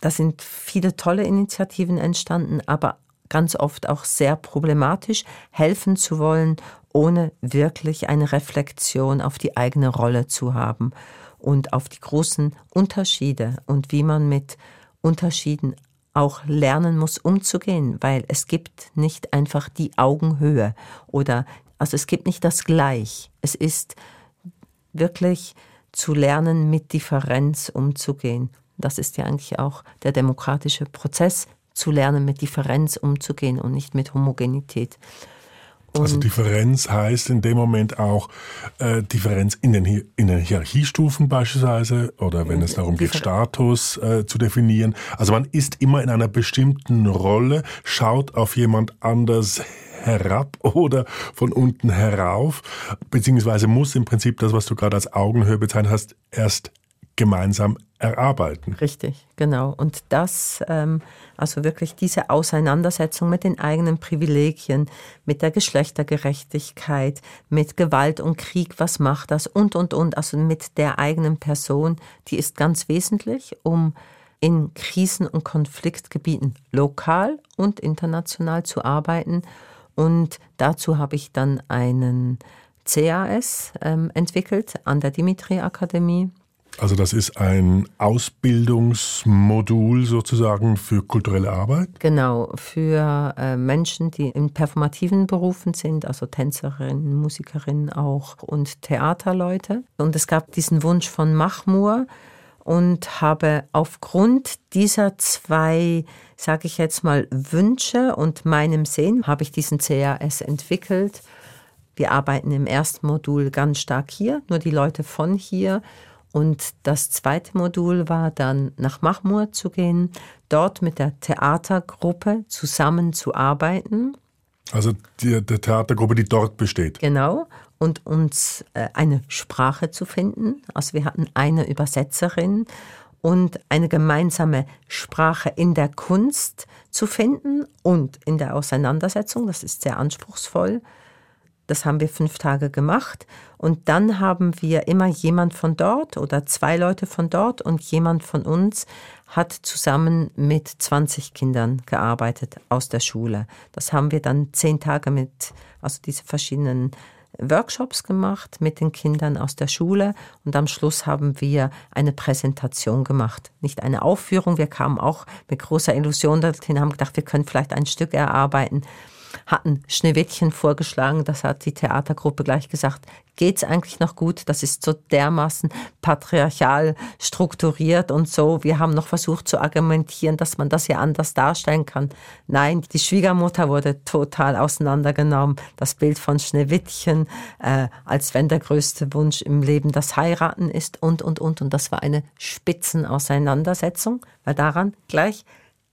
Da sind viele tolle Initiativen entstanden, aber ganz oft auch sehr problematisch, helfen zu wollen, ohne wirklich eine Reflexion auf die eigene Rolle zu haben und auf die großen Unterschiede und wie man mit Unterschieden auch lernen muss, umzugehen, weil es gibt nicht einfach die Augenhöhe oder also es gibt nicht das Gleich. Es ist wirklich zu lernen, mit Differenz umzugehen. Das ist ja eigentlich auch der demokratische Prozess, zu lernen, mit Differenz umzugehen und nicht mit Homogenität. Und also Differenz heißt in dem Moment auch äh, Differenz in den, in den Hierarchiestufen beispielsweise oder wenn es darum geht, Status äh, zu definieren. Also man ist immer in einer bestimmten Rolle, schaut auf jemand anders herab [laughs] oder von unten herauf, beziehungsweise muss im Prinzip das, was du gerade als Augenhöhe bezeichnet hast, erst gemeinsam erarbeiten. Richtig, genau. Und das, ähm, also wirklich diese Auseinandersetzung mit den eigenen Privilegien, mit der Geschlechtergerechtigkeit, mit Gewalt und Krieg, was macht das und, und, und, also mit der eigenen Person, die ist ganz wesentlich, um in Krisen- und Konfliktgebieten lokal und international zu arbeiten. Und dazu habe ich dann einen CAS ähm, entwickelt an der Dimitri Akademie also das ist ein Ausbildungsmodul sozusagen für kulturelle Arbeit? Genau, für äh, Menschen, die in performativen Berufen sind, also Tänzerinnen, Musikerinnen auch und Theaterleute. Und es gab diesen Wunsch von Machmur und habe aufgrund dieser zwei, sage ich jetzt mal, Wünsche und meinem Sehen, habe ich diesen CAS entwickelt. Wir arbeiten im ersten Modul ganz stark hier, nur die Leute von hier und das zweite Modul war dann nach Mahmur zu gehen, dort mit der Theatergruppe zusammenzuarbeiten. Also die, der Theatergruppe, die dort besteht. Genau. Und uns äh, eine Sprache zu finden. Also wir hatten eine Übersetzerin und eine gemeinsame Sprache in der Kunst zu finden und in der Auseinandersetzung. Das ist sehr anspruchsvoll. Das haben wir fünf Tage gemacht. Und dann haben wir immer jemand von dort oder zwei Leute von dort und jemand von uns hat zusammen mit 20 Kindern gearbeitet aus der Schule. Das haben wir dann zehn Tage mit, also diese verschiedenen Workshops gemacht mit den Kindern aus der Schule und am Schluss haben wir eine Präsentation gemacht. Nicht eine Aufführung, wir kamen auch mit großer Illusion dorthin, haben gedacht, wir können vielleicht ein Stück erarbeiten hatten Schneewittchen vorgeschlagen. Das hat die Theatergruppe gleich gesagt. Geht's eigentlich noch gut? Das ist so dermaßen patriarchal strukturiert und so. Wir haben noch versucht zu argumentieren, dass man das ja anders darstellen kann. Nein, die Schwiegermutter wurde total auseinandergenommen. Das Bild von Schneewittchen, äh, als wenn der größte Wunsch im Leben das Heiraten ist und, und, und. Und das war eine Spitzenauseinandersetzung, weil daran gleich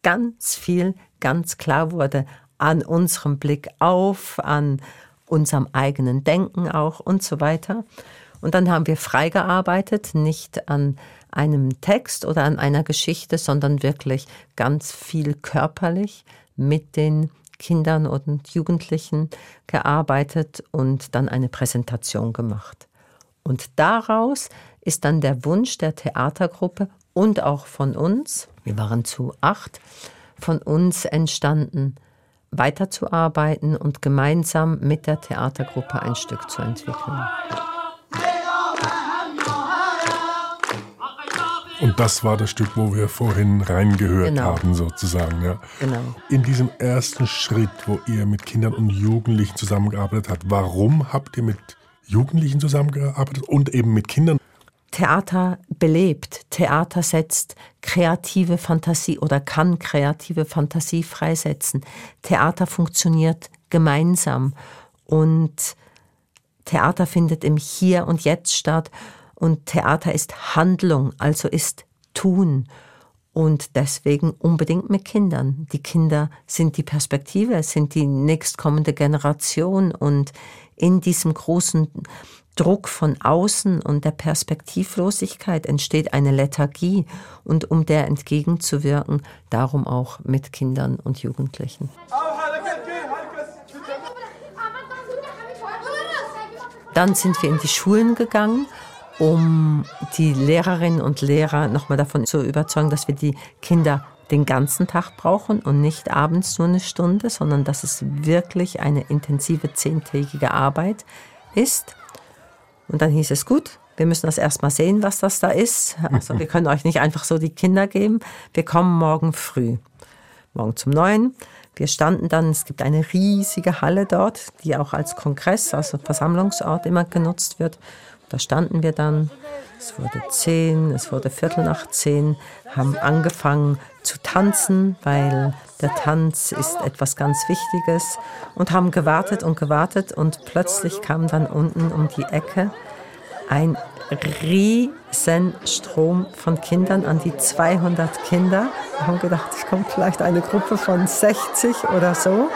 ganz viel ganz klar wurde, an unserem Blick auf, an unserem eigenen Denken auch und so weiter. Und dann haben wir frei gearbeitet, nicht an einem Text oder an einer Geschichte, sondern wirklich ganz viel körperlich mit den Kindern und Jugendlichen gearbeitet und dann eine Präsentation gemacht. Und daraus ist dann der Wunsch der Theatergruppe und auch von uns, wir waren zu acht, von uns entstanden, weiterzuarbeiten und gemeinsam mit der Theatergruppe ein Stück zu entwickeln. Und das war das Stück, wo wir vorhin reingehört genau. haben, sozusagen. Ja. Genau. In diesem ersten Schritt, wo ihr mit Kindern und Jugendlichen zusammengearbeitet habt, warum habt ihr mit Jugendlichen zusammengearbeitet und eben mit Kindern? Theater belebt, Theater setzt kreative Fantasie oder kann kreative Fantasie freisetzen. Theater funktioniert gemeinsam und Theater findet im Hier und Jetzt statt und Theater ist Handlung, also ist Tun und deswegen unbedingt mit Kindern. Die Kinder sind die Perspektive, sind die nächstkommende Generation und in diesem großen Druck von außen und der Perspektivlosigkeit entsteht eine Lethargie und um der entgegenzuwirken, darum auch mit Kindern und Jugendlichen. Dann sind wir in die Schulen gegangen, um die Lehrerinnen und Lehrer nochmal davon zu überzeugen, dass wir die Kinder den ganzen Tag brauchen und nicht abends nur eine Stunde, sondern dass es wirklich eine intensive zehntägige Arbeit ist. Und dann hieß es gut, wir müssen das erstmal sehen, was das da ist. Also wir können euch nicht einfach so die Kinder geben. Wir kommen morgen früh. Morgen zum Neuen. Wir standen dann, es gibt eine riesige Halle dort, die auch als Kongress, also Versammlungsort immer genutzt wird. Da standen wir dann, es wurde zehn, es wurde Viertel nach zehn, haben angefangen zu tanzen, weil der Tanz ist etwas ganz Wichtiges und haben gewartet und gewartet und plötzlich kam dann unten um die Ecke ein riesen Strom von Kindern an die 200 Kinder. Wir haben gedacht, es kommt vielleicht eine Gruppe von 60 oder so.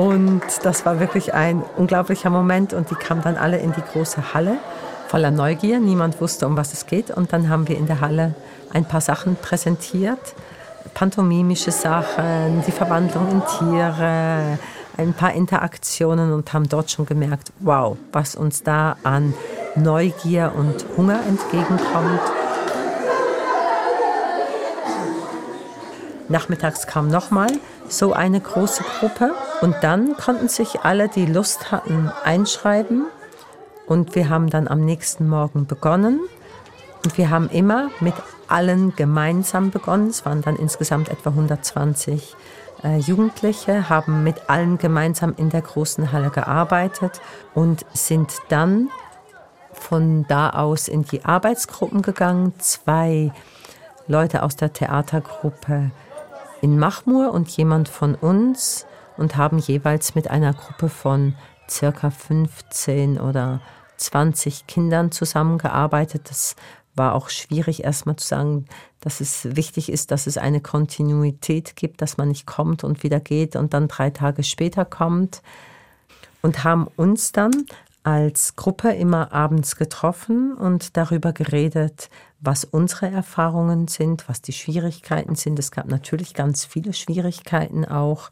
Und das war wirklich ein unglaublicher Moment und die kamen dann alle in die große Halle voller Neugier. Niemand wusste, um was es geht. Und dann haben wir in der Halle ein paar Sachen präsentiert. Pantomimische Sachen, die Verwandlung in Tiere, ein paar Interaktionen und haben dort schon gemerkt, wow, was uns da an Neugier und Hunger entgegenkommt. Nachmittags kam nochmal so eine große Gruppe und dann konnten sich alle, die Lust hatten, einschreiben und wir haben dann am nächsten Morgen begonnen und wir haben immer mit allen gemeinsam begonnen. Es waren dann insgesamt etwa 120 äh, Jugendliche, haben mit allen gemeinsam in der großen Halle gearbeitet und sind dann von da aus in die Arbeitsgruppen gegangen. Zwei Leute aus der Theatergruppe in Machmur und jemand von uns und haben jeweils mit einer Gruppe von circa 15 oder 20 Kindern zusammengearbeitet. Das war auch schwierig, erstmal zu sagen, dass es wichtig ist, dass es eine Kontinuität gibt, dass man nicht kommt und wieder geht und dann drei Tage später kommt. Und haben uns dann als Gruppe immer abends getroffen und darüber geredet, was unsere Erfahrungen sind, was die Schwierigkeiten sind. Es gab natürlich ganz viele Schwierigkeiten auch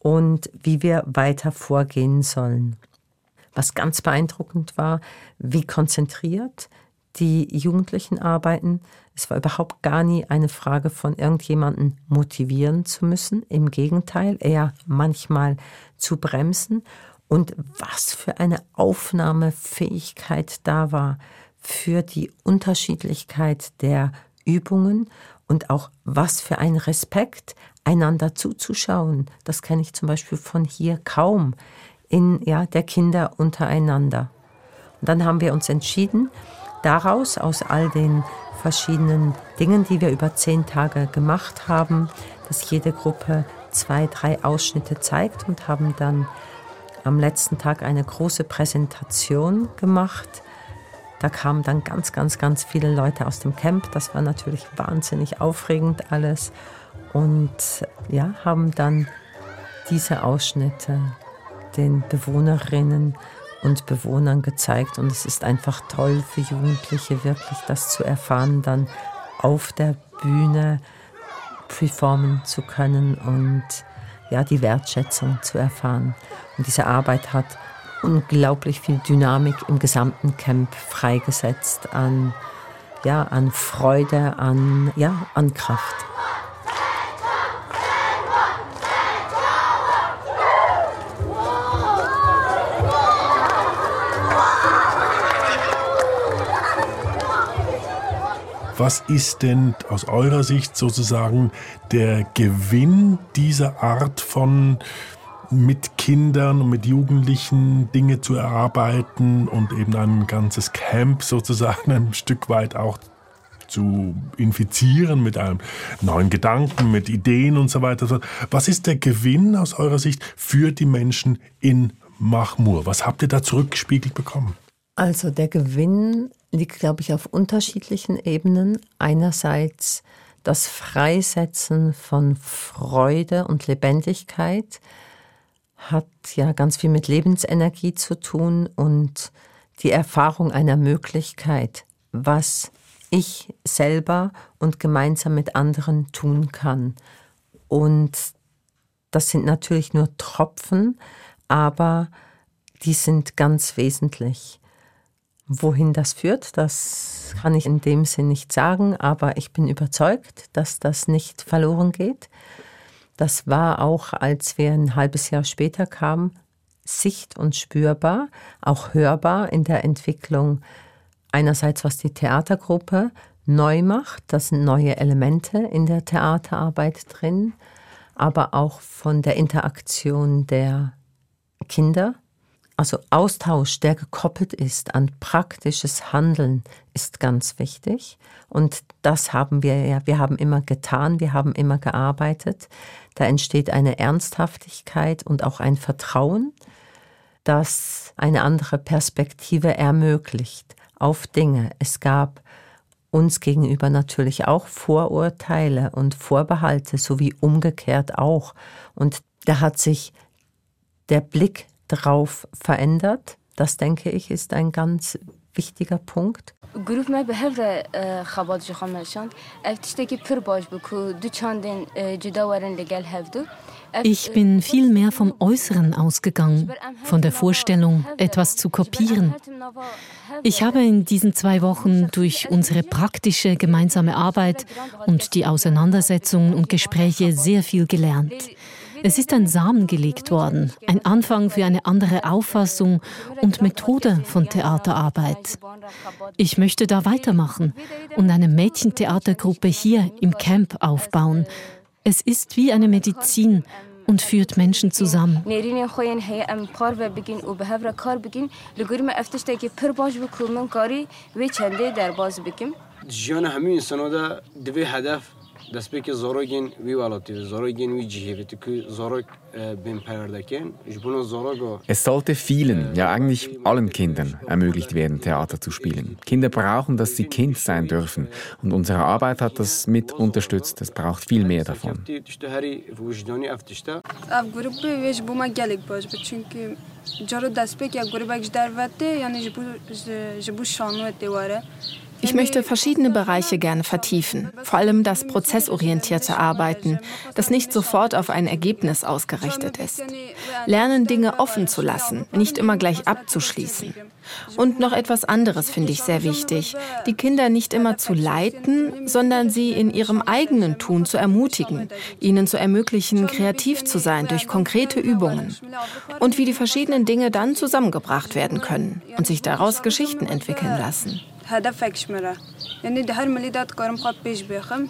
und wie wir weiter vorgehen sollen. Was ganz beeindruckend war, wie konzentriert die Jugendlichen arbeiten. Es war überhaupt gar nie eine Frage von irgendjemanden motivieren zu müssen. Im Gegenteil, eher manchmal zu bremsen. Und was für eine Aufnahmefähigkeit da war für die Unterschiedlichkeit der Übungen und auch was für ein Respekt, einander zuzuschauen. Das kenne ich zum Beispiel von hier kaum in ja, der Kinder untereinander. Und dann haben wir uns entschieden, daraus, aus all den verschiedenen Dingen, die wir über zehn Tage gemacht haben, dass jede Gruppe zwei, drei Ausschnitte zeigt und haben dann am letzten Tag eine große Präsentation gemacht. Da kamen dann ganz, ganz, ganz viele Leute aus dem Camp. Das war natürlich wahnsinnig aufregend alles. Und ja, haben dann diese Ausschnitte den Bewohnerinnen und Bewohnern gezeigt. Und es ist einfach toll für Jugendliche, wirklich das zu erfahren, dann auf der Bühne performen zu können und ja, die Wertschätzung zu erfahren. Und diese Arbeit hat unglaublich viel Dynamik im gesamten Camp freigesetzt an, ja, an Freude, an, ja, an Kraft. Was ist denn aus eurer Sicht sozusagen der Gewinn dieser Art von mit Kindern und mit Jugendlichen Dinge zu erarbeiten und eben ein ganzes Camp sozusagen [laughs] ein Stück weit auch zu infizieren mit einem neuen Gedanken, mit Ideen und so weiter. Was ist der Gewinn aus eurer Sicht für die Menschen in Mahmur? Was habt ihr da zurückgespiegelt bekommen? Also der Gewinn liegt, glaube ich, auf unterschiedlichen Ebenen. Einerseits das Freisetzen von Freude und Lebendigkeit hat ja ganz viel mit Lebensenergie zu tun und die Erfahrung einer Möglichkeit, was ich selber und gemeinsam mit anderen tun kann. Und das sind natürlich nur Tropfen, aber die sind ganz wesentlich. Wohin das führt, das kann ich in dem Sinn nicht sagen, aber ich bin überzeugt, dass das nicht verloren geht. Das war auch, als wir ein halbes Jahr später kamen, sicht- und spürbar, auch hörbar in der Entwicklung einerseits, was die Theatergruppe neu macht, das sind neue Elemente in der Theaterarbeit drin, aber auch von der Interaktion der Kinder also Austausch, der gekoppelt ist an praktisches Handeln, ist ganz wichtig. Und das haben wir ja, wir haben immer getan, wir haben immer gearbeitet. Da entsteht eine Ernsthaftigkeit und auch ein Vertrauen, das eine andere Perspektive ermöglicht auf Dinge. Es gab uns gegenüber natürlich auch Vorurteile und Vorbehalte, sowie umgekehrt auch. Und da hat sich der Blick drauf verändert. Das denke ich ist ein ganz wichtiger Punkt. Ich bin viel mehr vom Äußeren ausgegangen, von der Vorstellung, etwas zu kopieren. Ich habe in diesen zwei Wochen durch unsere praktische gemeinsame Arbeit und die Auseinandersetzungen und Gespräche sehr viel gelernt. Es ist ein Samen gelegt worden, ein Anfang für eine andere Auffassung und Methode von Theaterarbeit. Ich möchte da weitermachen und eine Mädchentheatergruppe hier im Camp aufbauen. Es ist wie eine Medizin und führt Menschen zusammen. ژیان همه انسان دا دوی هدف دەست پێکی زۆرۆگین وی واڵەتی زۆرۆگین وی جیهێتی کو زۆرۆک بین پەروەردەکەن ji bunu زۆرۆگۆ Es sollte vielen, ja eigentlich allen Kindern ermöglicht werden, Theater zu spielen. Kinder brauchen, dass sie Kind sein dürfen. Und unsere Arbeit hat das mit unterstützt. Es braucht viel mehr davon. جارو دست پێک یا گروبێک دەرەتێ یعنی ji bo şanû tê were. Ich möchte verschiedene Bereiche gerne vertiefen, vor allem das prozessorientierte Arbeiten, das nicht sofort auf ein Ergebnis ausgerichtet ist. Lernen, Dinge offen zu lassen, nicht immer gleich abzuschließen. Und noch etwas anderes finde ich sehr wichtig, die Kinder nicht immer zu leiten, sondern sie in ihrem eigenen Tun zu ermutigen, ihnen zu ermöglichen, kreativ zu sein durch konkrete Übungen und wie die verschiedenen Dinge dann zusammengebracht werden können und sich daraus Geschichten entwickeln lassen. هدفك شمره یعنی ده هر ملی داد کارم خواد پیش بخم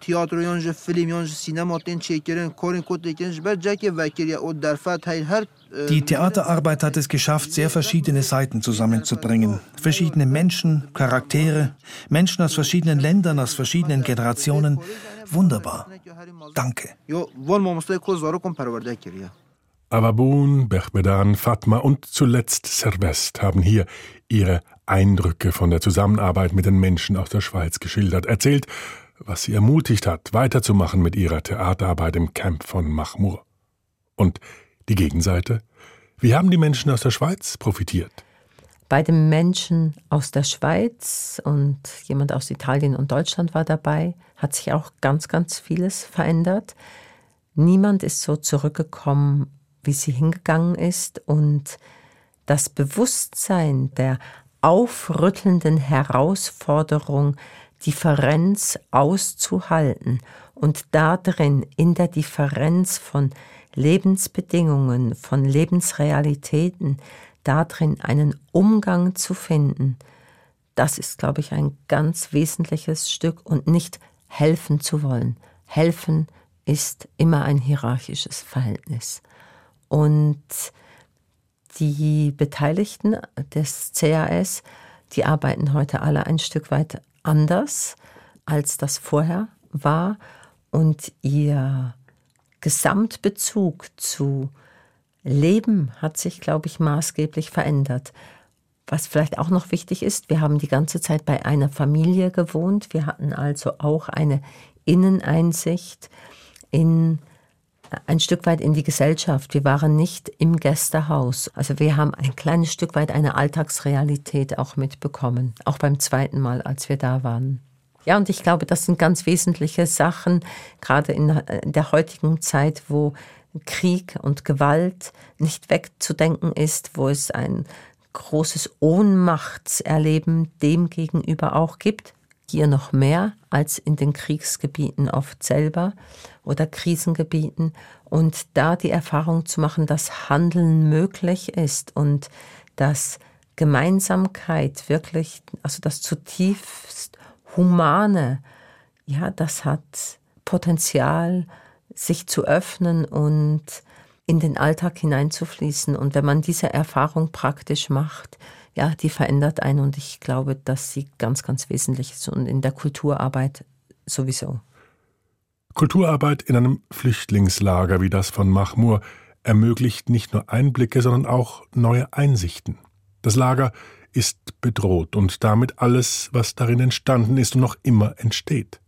تیاتر یان ج فیلم یان ج سینما تن چیکرن کورن کد دیکن ج بر جک وکر یا او درفت هر هر Die Theaterarbeit hat es geschafft, sehr verschiedene Seiten zusammenzubringen. Verschiedene Menschen, Charaktere, Menschen aus verschiedenen Ländern, aus verschiedenen Generationen. Wunderbar. Danke. Avabun, Bechbedan, Fatma und zuletzt Servest haben hier ihre Eindrücke von der Zusammenarbeit mit den Menschen aus der Schweiz geschildert, erzählt, was sie ermutigt hat, weiterzumachen mit ihrer Theaterarbeit im Camp von Machmur. Und die Gegenseite? Wie haben die Menschen aus der Schweiz profitiert? Bei den Menschen aus der Schweiz und jemand aus Italien und Deutschland war dabei, hat sich auch ganz, ganz vieles verändert. Niemand ist so zurückgekommen, wie sie hingegangen ist und das Bewusstsein der aufrüttelnden Herausforderung, Differenz auszuhalten und darin in der Differenz von Lebensbedingungen, von Lebensrealitäten, darin einen Umgang zu finden, das ist, glaube ich, ein ganz wesentliches Stück und nicht helfen zu wollen. Helfen ist immer ein hierarchisches Verhältnis. Und die Beteiligten des CAS, die arbeiten heute alle ein Stück weit anders, als das vorher war. Und ihr Gesamtbezug zu Leben hat sich, glaube ich, maßgeblich verändert. Was vielleicht auch noch wichtig ist, wir haben die ganze Zeit bei einer Familie gewohnt. Wir hatten also auch eine Inneneinsicht in ein Stück weit in die Gesellschaft. Wir waren nicht im Gästehaus. Also wir haben ein kleines Stück weit eine Alltagsrealität auch mitbekommen, auch beim zweiten Mal, als wir da waren. Ja, und ich glaube, das sind ganz wesentliche Sachen, gerade in der heutigen Zeit, wo Krieg und Gewalt nicht wegzudenken ist, wo es ein großes Ohnmachtserleben dem gegenüber auch gibt. Hier noch mehr als in den Kriegsgebieten oft selber oder Krisengebieten. Und da die Erfahrung zu machen, dass Handeln möglich ist und dass Gemeinsamkeit wirklich, also das zutiefst Humane, ja, das hat Potenzial, sich zu öffnen und in den Alltag hineinzufließen. Und wenn man diese Erfahrung praktisch macht, ja, die verändert einen und ich glaube, dass sie ganz, ganz wesentlich ist und in der Kulturarbeit sowieso. Kulturarbeit in einem Flüchtlingslager wie das von Mahmur ermöglicht nicht nur Einblicke, sondern auch neue Einsichten. Das Lager ist bedroht und damit alles, was darin entstanden ist und noch immer entsteht.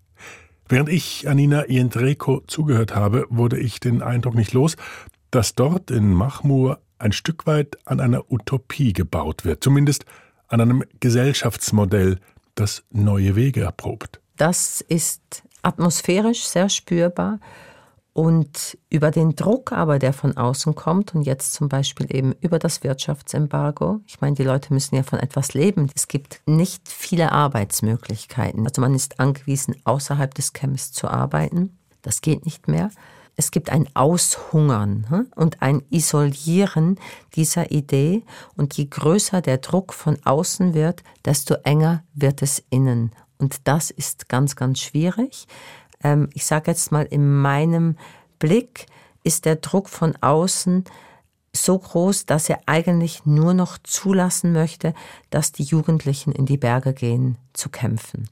Während ich Anina Iendreko zugehört habe, wurde ich den Eindruck nicht los, dass dort in Mahmur ein Stück weit an einer Utopie gebaut wird, zumindest an einem Gesellschaftsmodell, das neue Wege erprobt. Das ist atmosphärisch sehr spürbar und über den Druck aber, der von außen kommt und jetzt zum Beispiel eben über das Wirtschaftsembargo. Ich meine, die Leute müssen ja von etwas leben. Es gibt nicht viele Arbeitsmöglichkeiten. Also man ist angewiesen, außerhalb des Camps zu arbeiten. Das geht nicht mehr. Es gibt ein Aushungern hm, und ein Isolieren dieser Idee. Und je größer der Druck von außen wird, desto enger wird es innen. Und das ist ganz, ganz schwierig. Ähm, ich sage jetzt mal, in meinem Blick ist der Druck von außen so groß, dass er eigentlich nur noch zulassen möchte, dass die Jugendlichen in die Berge gehen zu kämpfen.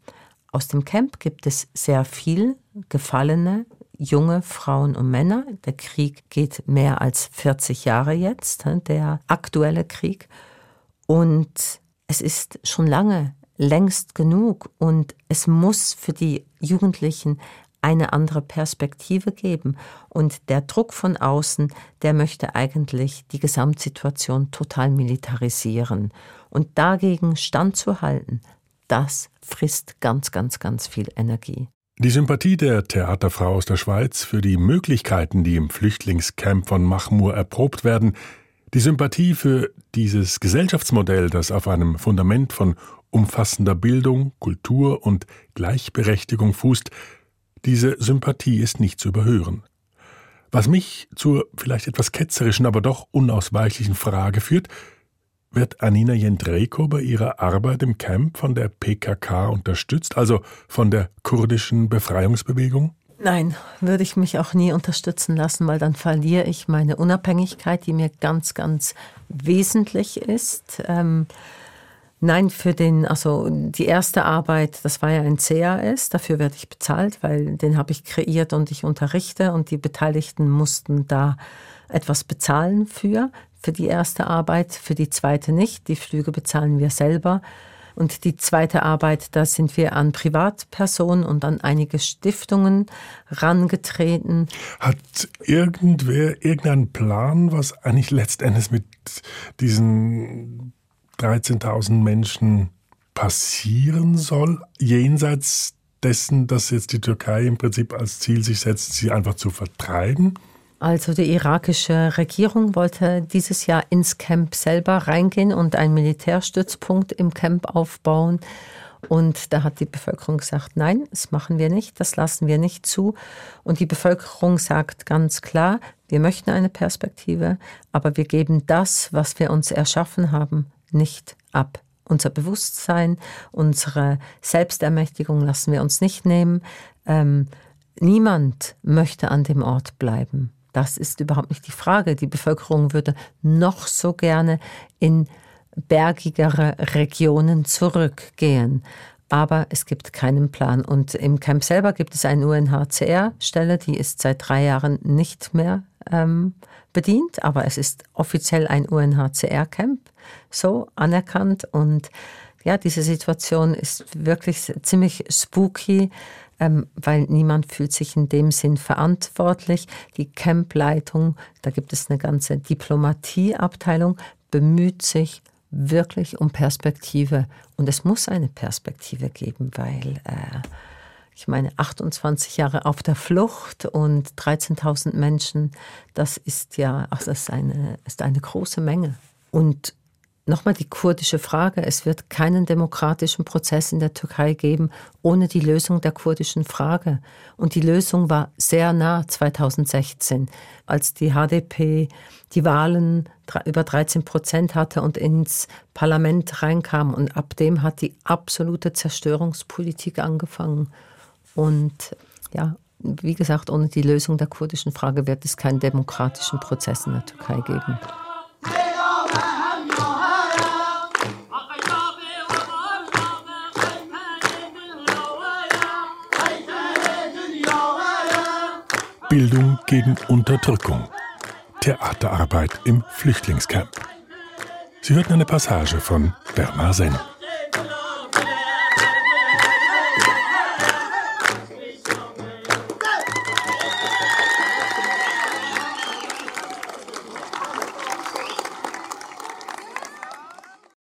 Aus dem Camp gibt es sehr viel gefallene junge Frauen und Männer. Der Krieg geht mehr als 40 Jahre jetzt, der aktuelle Krieg. Und es ist schon lange längst genug und es muss für die Jugendlichen eine andere Perspektive geben. Und der Druck von außen, der möchte eigentlich die Gesamtsituation total militarisieren. Und dagegen standzuhalten, das frisst ganz, ganz, ganz viel Energie. Die Sympathie der Theaterfrau aus der Schweiz für die Möglichkeiten, die im Flüchtlingscamp von Mahmur erprobt werden, die Sympathie für dieses Gesellschaftsmodell, das auf einem Fundament von umfassender Bildung, Kultur und Gleichberechtigung fußt, diese Sympathie ist nicht zu überhören. Was mich zur vielleicht etwas ketzerischen, aber doch unausweichlichen Frage führt, wird Anina Jendrejko bei ihrer Arbeit im Camp von der PKK unterstützt, also von der kurdischen Befreiungsbewegung? Nein, würde ich mich auch nie unterstützen lassen, weil dann verliere ich meine Unabhängigkeit, die mir ganz, ganz wesentlich ist. Ähm, Nein, für den, also die erste Arbeit, das war ja ein CAS, dafür werde ich bezahlt, weil den habe ich kreiert und ich unterrichte und die Beteiligten mussten da etwas bezahlen für, für die erste Arbeit, für die zweite nicht. Die Flüge bezahlen wir selber. Und die zweite Arbeit, da sind wir an Privatpersonen und an einige Stiftungen rangetreten. Hat irgendwer irgendeinen Plan, was eigentlich letztendlich mit diesen 13.000 Menschen passieren soll, jenseits dessen, dass jetzt die Türkei im Prinzip als Ziel sich setzt, sie einfach zu vertreiben? Also die irakische Regierung wollte dieses Jahr ins Camp selber reingehen und einen Militärstützpunkt im Camp aufbauen. Und da hat die Bevölkerung gesagt, nein, das machen wir nicht, das lassen wir nicht zu. Und die Bevölkerung sagt ganz klar, wir möchten eine Perspektive, aber wir geben das, was wir uns erschaffen haben, nicht ab. Unser Bewusstsein, unsere Selbstermächtigung lassen wir uns nicht nehmen. Ähm, niemand möchte an dem Ort bleiben. Das ist überhaupt nicht die Frage. Die Bevölkerung würde noch so gerne in bergigere Regionen zurückgehen. Aber es gibt keinen Plan. Und im Camp selber gibt es eine UNHCR-Stelle, die ist seit drei Jahren nicht mehr ähm, bedient, aber es ist offiziell ein UNHCR-Camp, so anerkannt. Und ja, diese Situation ist wirklich ziemlich spooky, ähm, weil niemand fühlt sich in dem Sinn verantwortlich. Die Campleitung, da gibt es eine ganze Diplomatieabteilung, bemüht sich wirklich um Perspektive. Und es muss eine Perspektive geben, weil äh, ich meine, 28 Jahre auf der Flucht und 13.000 Menschen, das ist ja, ach, das ist eine, ist eine große Menge. Und Nochmal die kurdische Frage. Es wird keinen demokratischen Prozess in der Türkei geben ohne die Lösung der kurdischen Frage. Und die Lösung war sehr nah 2016, als die HDP die Wahlen über 13 Prozent hatte und ins Parlament reinkam. Und ab dem hat die absolute Zerstörungspolitik angefangen. Und ja, wie gesagt, ohne die Lösung der kurdischen Frage wird es keinen demokratischen Prozess in der Türkei geben. Bildung gegen Unterdrückung. Theaterarbeit im Flüchtlingscamp. Sie hörten eine Passage von Bernard Senn.